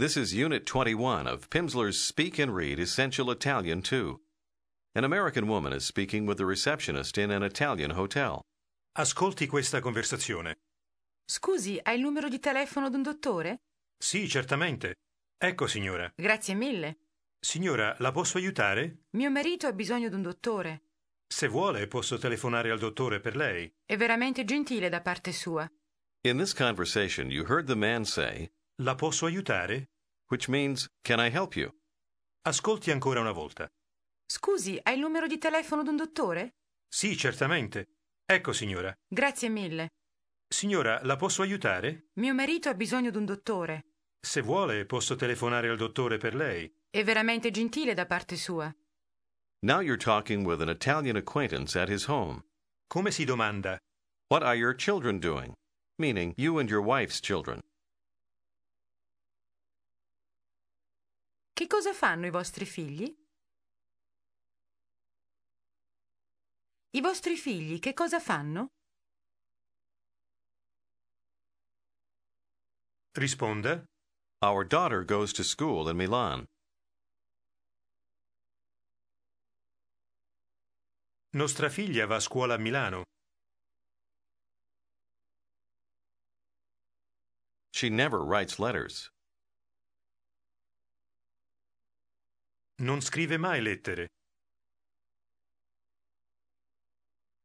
This is Unit 21 of Pimsleur's Speak and Read Essential Italian 2. An American woman is speaking with the receptionist in an Italian hotel. Ascolti questa conversazione. Scusi, hai il numero di telefono d'un dottore? Sì, certamente. Ecco, signora. Grazie mille. Signora, la posso aiutare? Mio marito ha bisogno d'un dottore. Se vuole, posso telefonare al dottore per lei. È veramente gentile da parte sua. In this conversation, you heard the man say, La posso aiutare? which means, Can I help you? Ascolti ancora una volta. Scusi, hai il numero di telefono d'un dottore? Sì, certamente. Ecco, signora. Grazie mille. Signora, la posso aiutare? Mio marito ha bisogno d'un dottore. Se vuole, posso telefonare al dottore per lei. È veramente gentile da parte sua. Now you're talking with an Italian acquaintance at his home. Come si domanda? What are your children doing? Meaning, you and your wife's children. Che cosa fanno i vostri figli? I vostri figli che cosa fanno? Risponda. Our daughter goes to school in Milan. Nostra figlia va a scuola a Milano. She never writes letters. Non scrive mai lettere.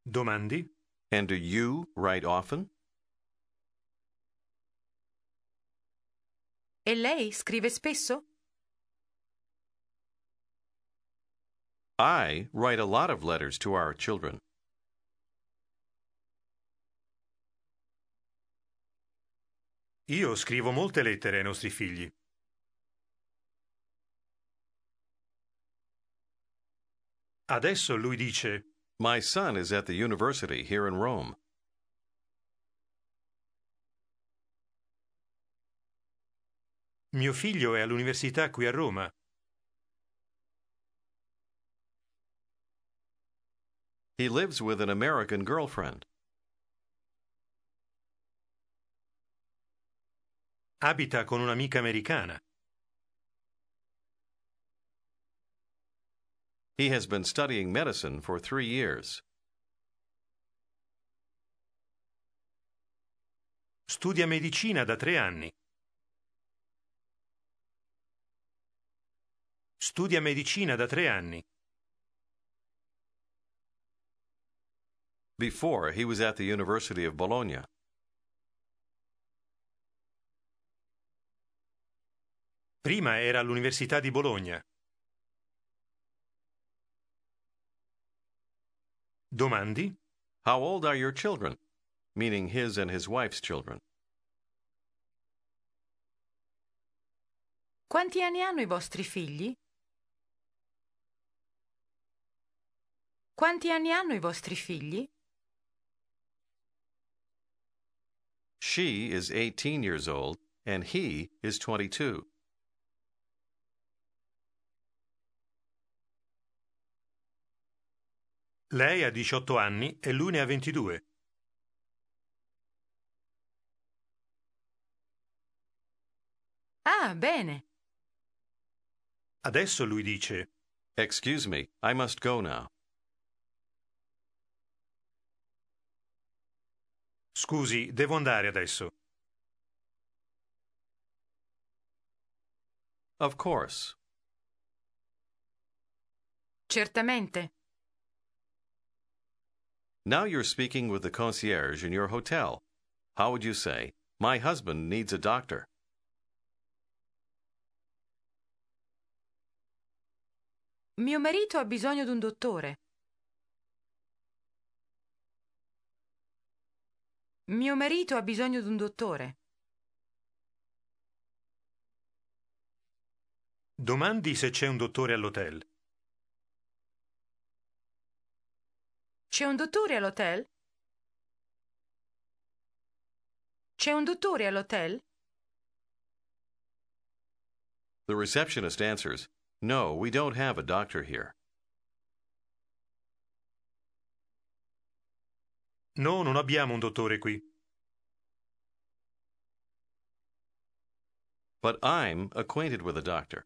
Domandi? And do you write often? E lei scrive spesso? I write a lot of letters to our children. Io scrivo molte lettere ai nostri figli. Adesso lui dice, My son is at the university here in Rome. mio figlio è all'università qui a Roma. He lives with an American girlfriend. Abita con un'amica americana. He has been studying medicine for three years. Studia medicina da tre anni. Studia medicina da tre anni. Before, he was at the University of Bologna. Prima era all'Università di Bologna. Domandi? How old are your children? Meaning his and his wife's children. Quanti anni hanno i vostri figli? Quanti anni hanno i vostri figli? She is 18 years old and he is 22. Lei ha 18 anni e lui ne ha 22. Ah, bene. Adesso lui dice, Excuse me, I must go now. scusi, devo andare adesso. Of course. Certamente. Now you're speaking with the concierge in your hotel. How would you say, My husband needs a doctor? Mio marito ha bisogno d'un dottore. Mio marito ha bisogno d'un dottore. Domandi se c'è un dottore all'hotel. C'è un dottore all'hotel? C'è un dottore all'hotel? The receptionist answers, No, we don't have a doctor here. No, non abbiamo un dottore qui. but I'm acquainted with a doctor.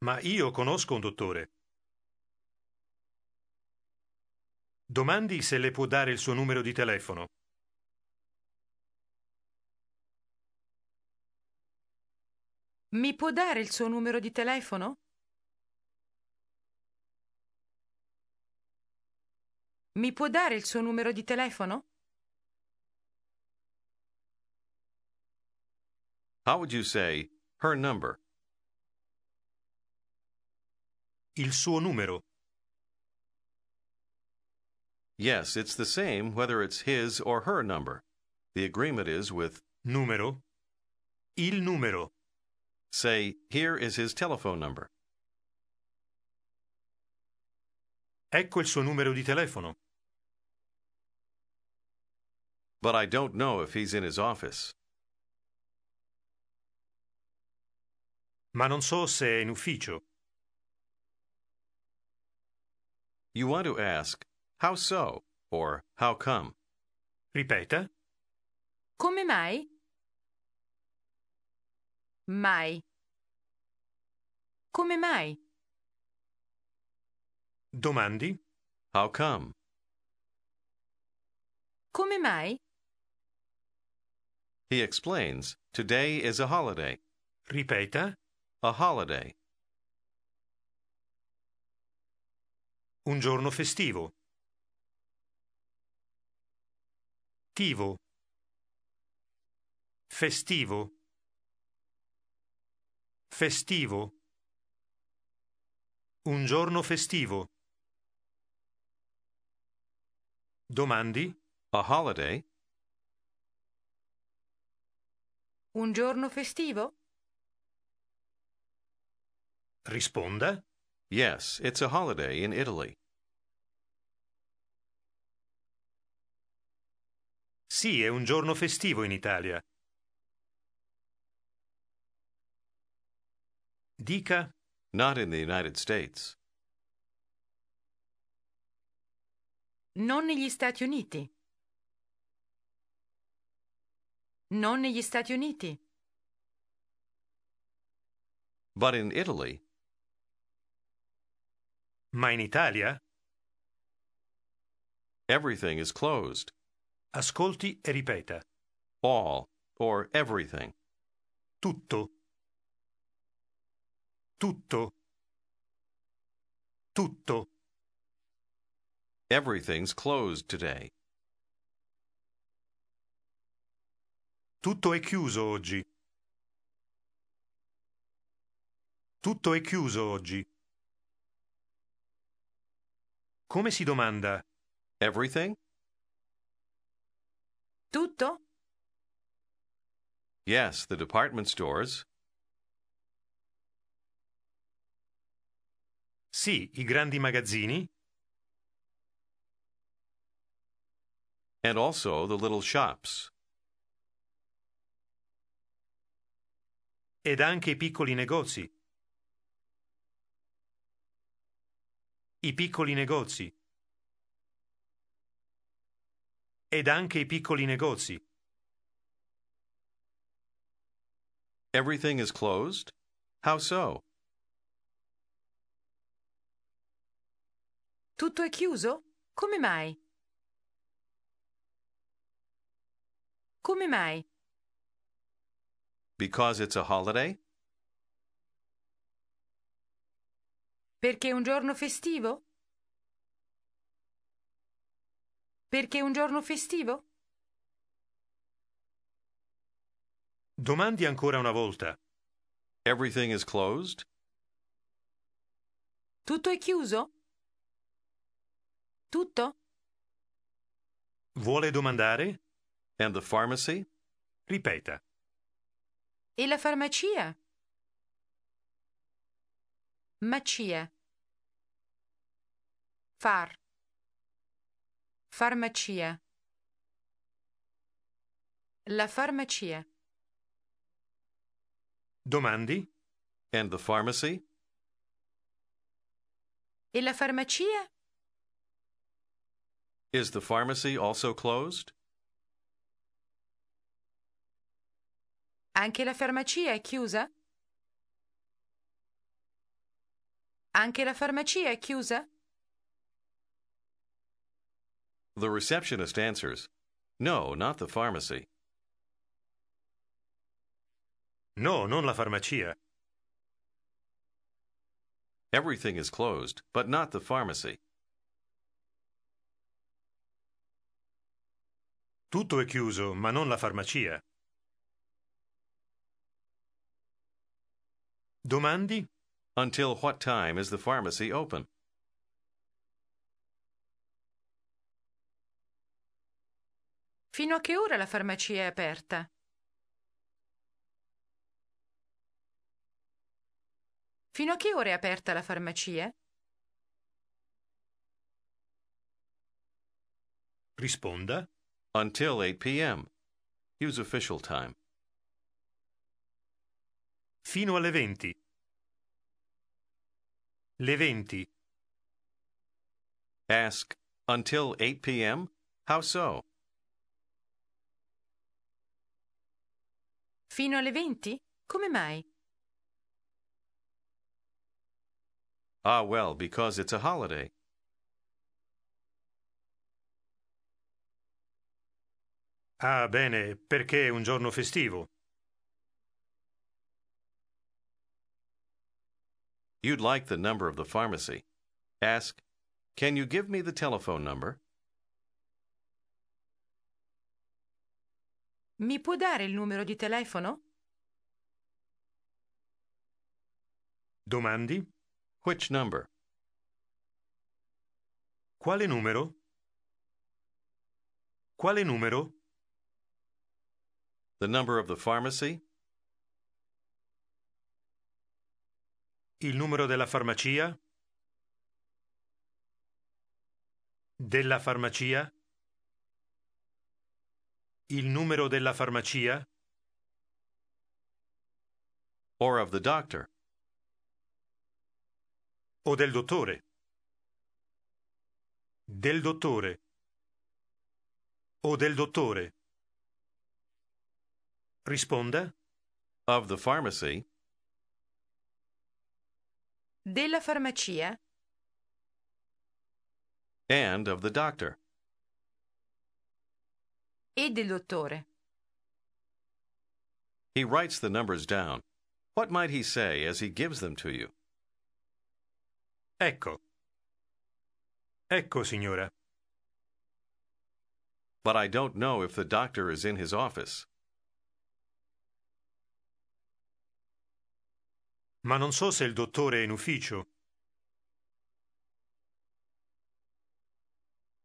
Ma io conosco un dottore. Domandi se le può dare il suo numero di telefono. Mi può dare il suo numero di telefono? Mi può dare il suo numero di telefono? How would you say her number? Il suo numero. Yes, it's the same whether it's his or her number. The agreement is with, Numero. Il numero. say, here is his telephone number. Ecco il suo numero di telefono. But I don't know if he's in his office. Ma non so se è in ufficio. You want to ask, how so? Or how come? Ripeta. Come mai? Mai. Come mai? Domandi. How come? Come mai? He explains, today is a holiday. Ripeta. A holiday. Un giorno festivo. Tivo. Festivo. Festivo. Un giorno festivo. Domandi. A holiday? Un giorno festivo? Risponda. Yes, it's a holiday in Italy. Sì, è un giorno festivo in Italia. Dica. Not in the United States. Non negli Stati Uniti. Non negli Stati Uniti. But in Italy, Ma in Italia? everything is closed. Ascolti e ripeta. All, or everything. Tutto. Tutto. Tutto. Everything's closed today. Tutto è chiuso oggi. Tutto è chiuso oggi. Come si domanda? Everything? Tutto? Yes, the department stores. Sì, i grandi magazzini And also the little shops. ed anche i piccoli negozi. I piccoli negozi. Ed anche i piccoli negozi. Everything is closed? How so? Tutto è chiuso? Come mai? Come mai? Because it's a holiday? Perché è un giorno festivo? Perché è un giorno festivo? Domandi ancora una volta. Everything is closed? Tutto è chiuso? Tutto? Vuole domandare? And the pharmacy? Ripeta. E la farmacia? Macia. Far. Farmacia. La farmacia. Domandi? And the pharmacy? E la farmacia? Is the pharmacy also closed? Anche la farmacia è chiusa? Anche la farmacia è chiusa? The receptionist answers, No, not the pharmacy. No, non la farmacia. Everything is closed, but not the pharmacy. Tutto è chiuso, ma non la farmacia. Domandi? Until what time is the pharmacy open? Fino a che ora la farmacia è aperta? Fino a che ora è aperta la farmacia? Risponda. Until 8 p.m. Use official time. Fino alle 20. Le 20. Ask, Until 8 p.m.? How so? Fino alle 20? Come mai? Ah, well, because it's a holiday. Ah, bene, perché è un giorno festivo. You'd like the number of the pharmacy. Ask, Can you give me the telephone number? Mi può dare il numero di telefono? Domandi? Which number? Quale numero? Quale numero? The number of the pharmacy? Il numero della farmacia? Della farmacia? Il numero della farmacia? Or of the doctor? O del dottore? Del dottore. O del dottore. Risponda. Of the pharmacy? Della farmacia? And of the doctor? E del dottore. He writes the numbers down. What might he say as he gives them to you? Ecco. Ecco, signora. But I don't know if the doctor is in his office. Ma non so se il dottore è in ufficio.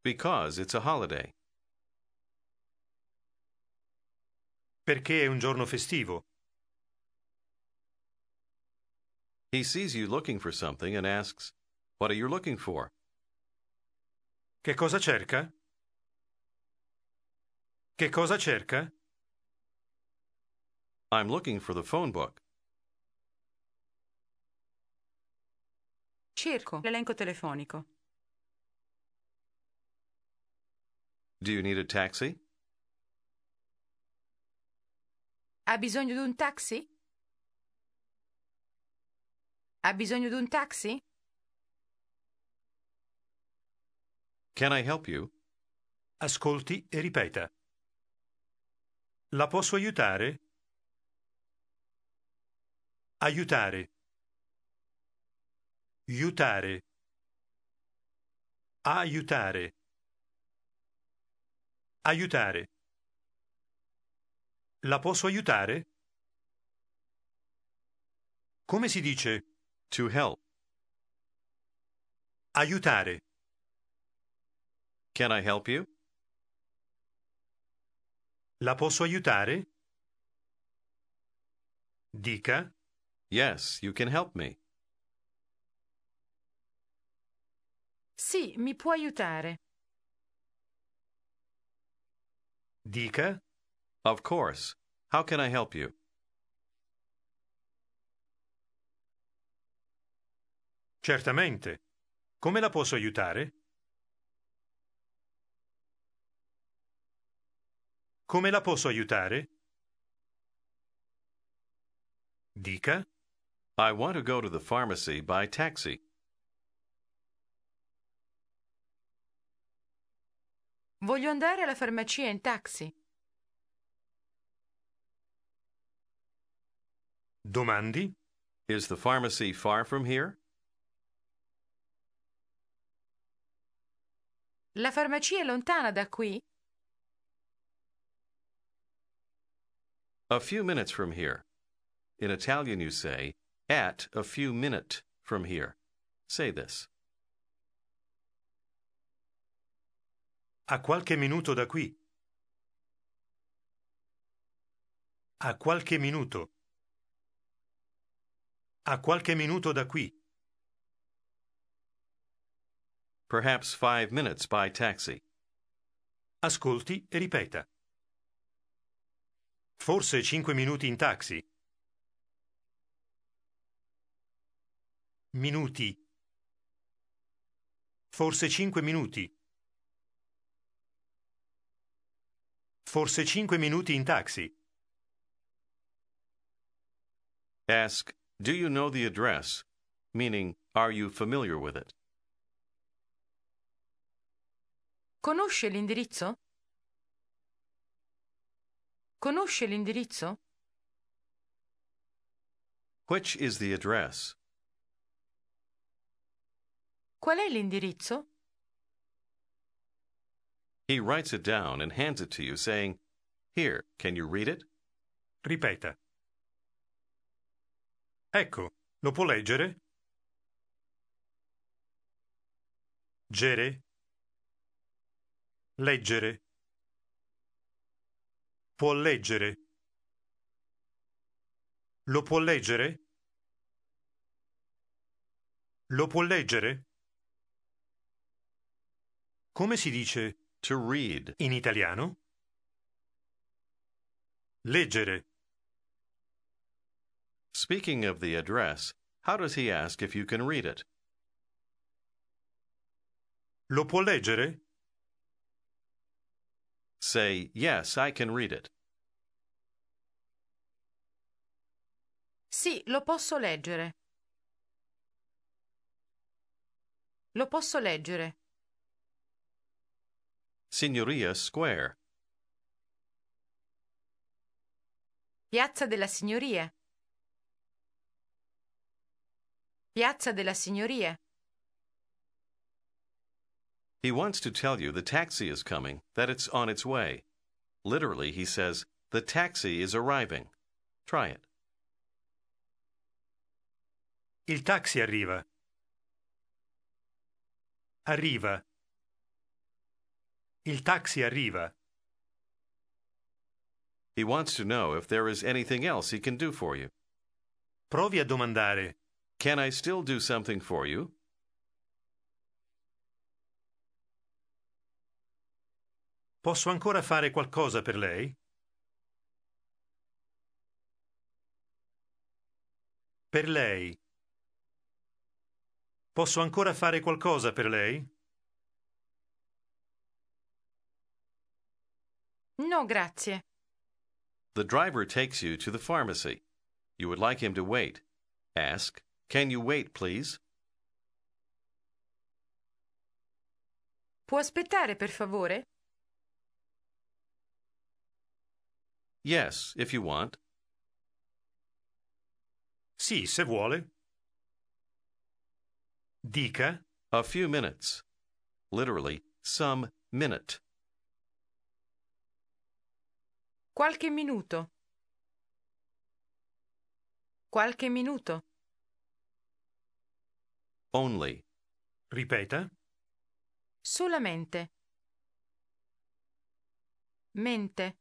Because it's a holiday. Perché è un giorno festivo. He sees you looking for something and asks, What are you looking for? Che cosa cerca? Che cosa cerca? I'm looking for the phone book. Cerco l'elenco telefonico. Do you need a taxi? Ha bisogno di un taxi? Ha bisogno di un taxi? Can I help you? Ascolti e ripeta. La posso aiutare? Aiutare. Aiutare. Aiutare. Aiutare. La posso aiutare? Come si dice To help. aiutare? Can I help you? La posso aiutare? Dica Yes, you can help me. Sì, mi può aiutare. Dica Of course. How can I help you? Certamente. Come la posso aiutare? Come la posso aiutare? Dica. I want to go to the pharmacy by taxi. Voglio andare alla farmacia in taxi. Domandi. Is the pharmacy far from here? La farmacia è lontana da qui? A few minutes from here. In Italian, you say, at a few minute from here. Say this. A qualche minuto da qui. A qualche minuto. A qualche minuto da qui. Perhaps five minutes by taxi. Ascolti e ripeta. Forse cinque minuti in taxi. Minuti. Forse cinque minuti. Forse cinque minuti in taxi. Ask, Do you know the address? Meaning, Are you familiar with it? Conosce l'indirizzo? Conosce l'indirizzo? Which is the address? Qual è l'indirizzo? He writes it down and hands it to you, saying, Here, can you read it? Ripeta. Ecco, lo può leggere? Gere. Leggere. Può leggere. Lo può leggere? Lo può leggere? Come si dice To read. in italiano? Leggere. Speaking of the address, how does he ask if you can read it? Lo può leggere? Say, Yes, I can read it. Sì, lo posso leggere. Lo posso leggere. Signoria Square. Piazza della Signoria. Piazza della Signoria. He wants to tell you the taxi is coming, that it's on its way. Literally, he says, The taxi is arriving. Try it. Il taxi arriva. Arriva. Il taxi arriva. He wants to know if there is anything else he can do for you. Provi a domandare. Can I still do something for you? Posso ancora fare qualcosa per lei? Per lei. Posso ancora fare qualcosa per lei? No, grazie. The driver takes you to the pharmacy. You would like him to wait. Ask, Can you wait, please? Può aspettare, per favore? Yes, if you want. Sì, se vuole. Dica. A few minutes. Literally, some minute. Qualche minuto. Qualche minuto. Only. Ripeta. Solamente. Mente.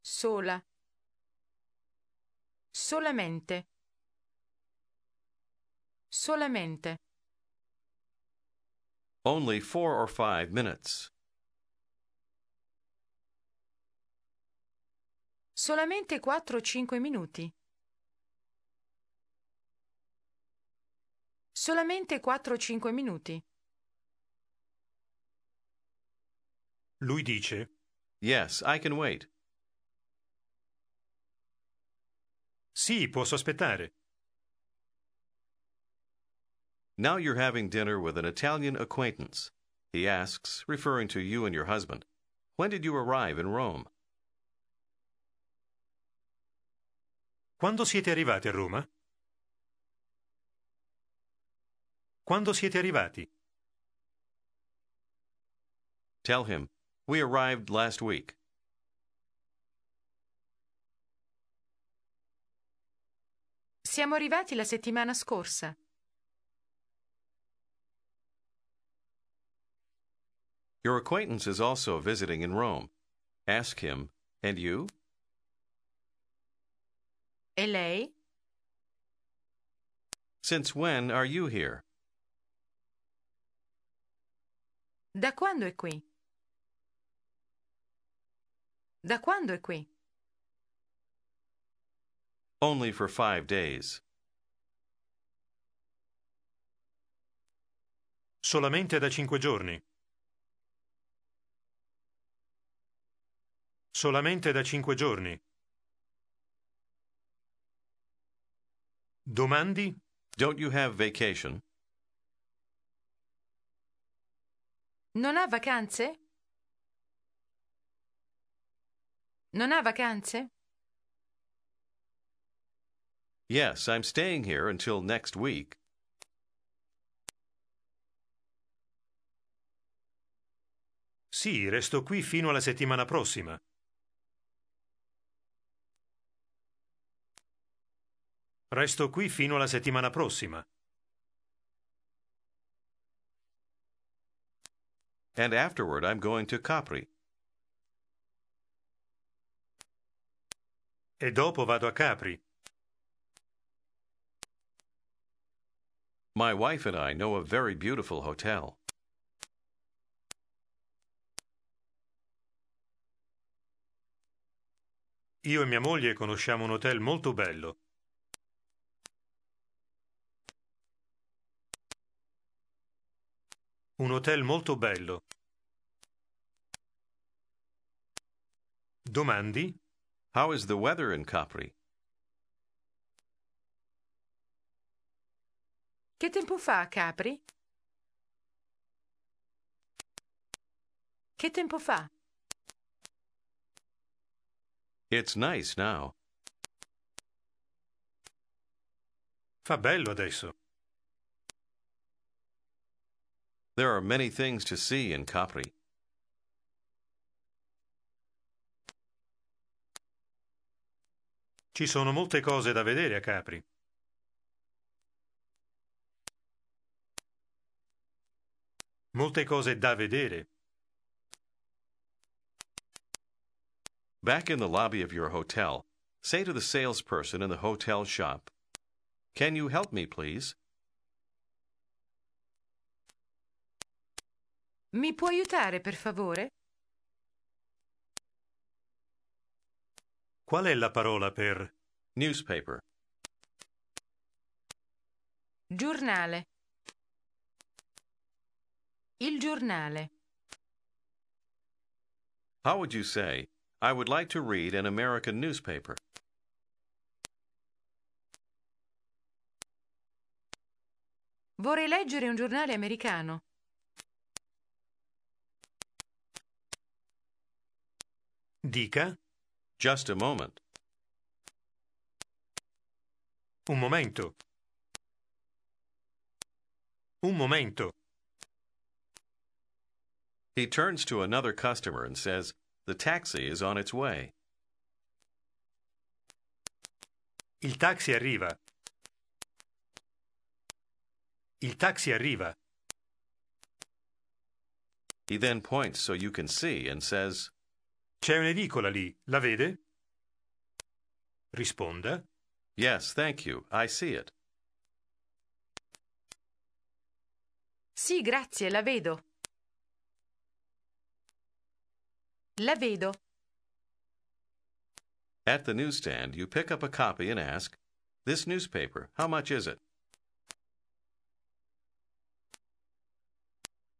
Sola. Solamente. Solamente. Only four or five minutes. Solamente 4 o 5 minuti. Solamente 4 o 5 minuti. Lui dice. Yes, I can wait. Sì, posso aspettare. Now you're having dinner with an Italian acquaintance. He asks, referring to you and your husband, When did you arrive in Rome? Quando siete arrivati a Roma? Quando siete arrivati? Tell him, We arrived last week. Siamo arrivati la settimana scorsa. Your acquaintance is also visiting in Rome. Ask him, And you? E lei? Since when are you here? Da quando è qui? Da quando è qui? Only for five days. Solamente da cinque giorni. Solamente da cinque giorni. Domandi? Don't you have vacation? Non ha vacanze? Non ha vacanze? Yes, I'm staying here until next week. Sì, resto qui fino alla settimana prossima. Resto qui fino alla settimana prossima. And afterward, I'm going to Capri. E dopo vado a Capri. My wife and I know a very beautiful hotel. Io e mia moglie conosciamo un hotel molto bello. Un hotel molto bello. Domandi? How is the weather in Capri? Che tempo fa a Capri? Che tempo fa? It's nice now. Fa bello adesso. There are many things to see in Capri. Ci sono molte cose da vedere a Capri. Molte cose da vedere. Back in the lobby of your hotel, say to the salesperson in the hotel shop, Can you help me, please? Mi può aiutare, per favore? Qual è la parola per Newspaper. Giornale. Il giornale. How would you say, I would like to read an American newspaper? Vorrei leggere un giornale americano. Dica? Just a moment. Un momento. Un momento. He turns to another customer and says, The taxi is on its way. Il taxi arriva. Il taxi arriva. He then points so you can see and says, C'è un'edicola lì, la vede? Risponda. Yes, thank you. I see it. Sì, grazie, la vedo. La vedo. At the newsstand, you pick up a copy and ask, This newspaper, how much is it?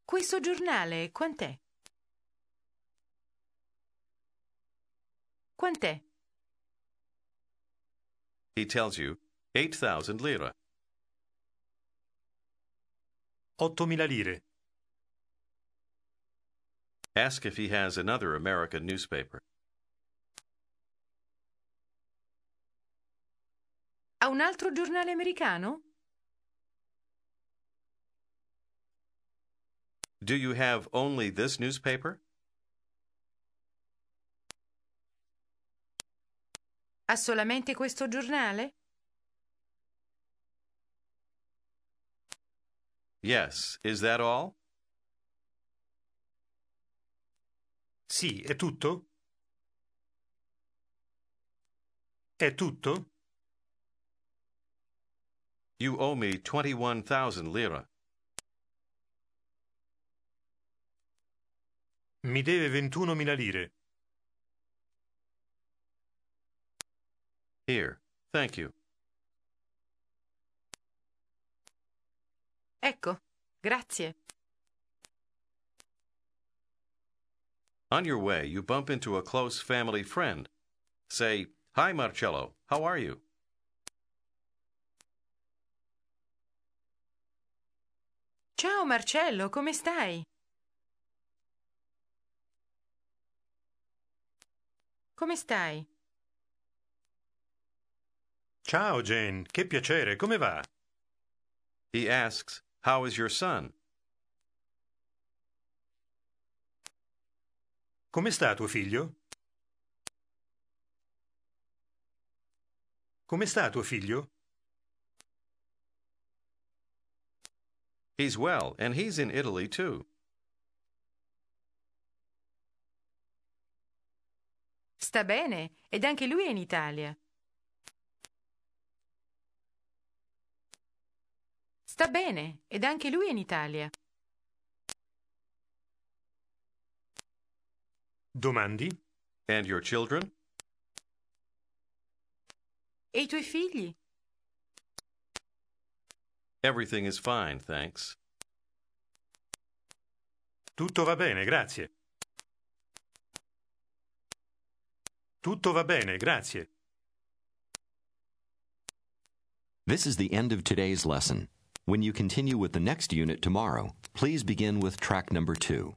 Questo giornale quant'è? Quant'è? He tells you 8,000 lira. 8.000 lire. Ask if he has another American newspaper. Ha un altro giornale americano? Do you have only this newspaper? Ha solamente questo giornale? Yes. Is that all? Sì, è tutto? È tutto? You owe me 21,000 lira. Mi deve 21.000 lire. Here. Thank you. Ecco, grazie. On your way, you bump into a close family friend. Say, Hi, Marcello. How are you? Ciao Marcello, come stai? Come stai? Ciao Jane, che piacere, come va? He asks, How is your son? Come sta tuo figlio? Come sta tuo figlio? He's well, and he's in Italy too. Sta bene, ed anche lui è in Italia. Sta bene, ed anche lui è in Italia. Domandi? And your children? E i tuoi figli? Everything is fine, thanks. Tutto va bene, grazie. Tutto va bene, grazie. This is the end of today's lesson. When you continue with the next unit tomorrow, please begin with track number two.